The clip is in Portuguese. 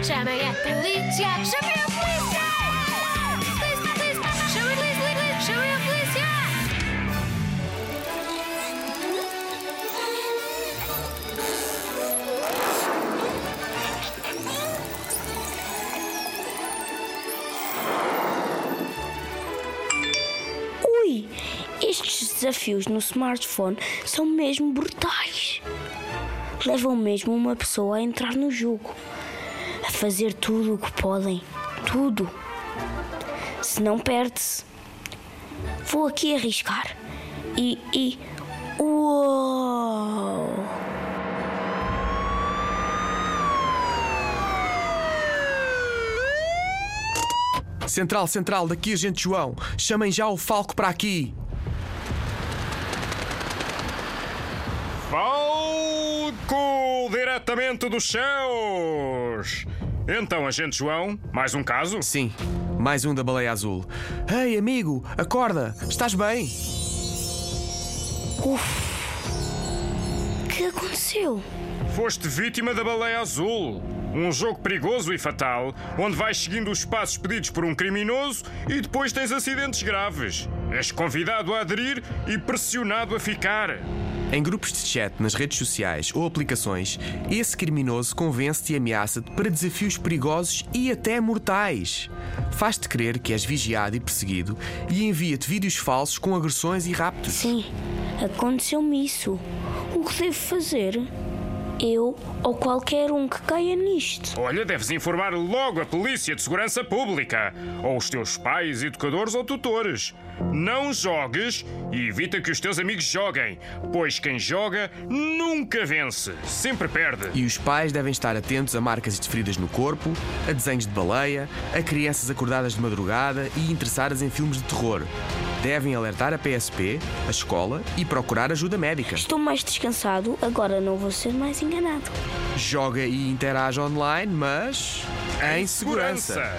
Chamem a polícia! Chamem a polícia! Polícia, polícia! Chamem a polícia! Chamem a polícia! Ui, estes desafios no smartphone são mesmo brutais. Levam mesmo uma pessoa a entrar no jogo, a fazer tudo o que podem, tudo. Se não perde-se, vou aqui arriscar. E. e. Uou! Central, central, daqui agente João. Chamem já o Falco para aqui. Falco, diretamente dos céus! Então, agente João, mais um caso? Sim, mais um da baleia azul. Ei, amigo, acorda! Estás bem? O que aconteceu? Foste vítima da baleia azul. Um jogo perigoso e fatal, onde vais seguindo os passos pedidos por um criminoso e depois tens acidentes graves. És convidado a aderir e pressionado a ficar. Em grupos de chat, nas redes sociais ou aplicações, esse criminoso convence-te e ameaça-te para desafios perigosos e até mortais. Faz-te crer que és vigiado e perseguido e envia-te vídeos falsos com agressões e raptos. Sim, aconteceu-me isso. O que devo fazer? Eu ou qualquer um que caia nisto. Olha, deves informar logo a Polícia de Segurança Pública, ou os teus pais, educadores ou tutores. Não jogues e evita que os teus amigos joguem, pois quem joga nunca vence, sempre perde. E os pais devem estar atentos a marcas de feridas no corpo, a desenhos de baleia, a crianças acordadas de madrugada e interessadas em filmes de terror. Devem alertar a PSP, a escola e procurar ajuda médica. Estou mais descansado, agora não vou ser mais enganado. Joga e interage online, mas em segurança.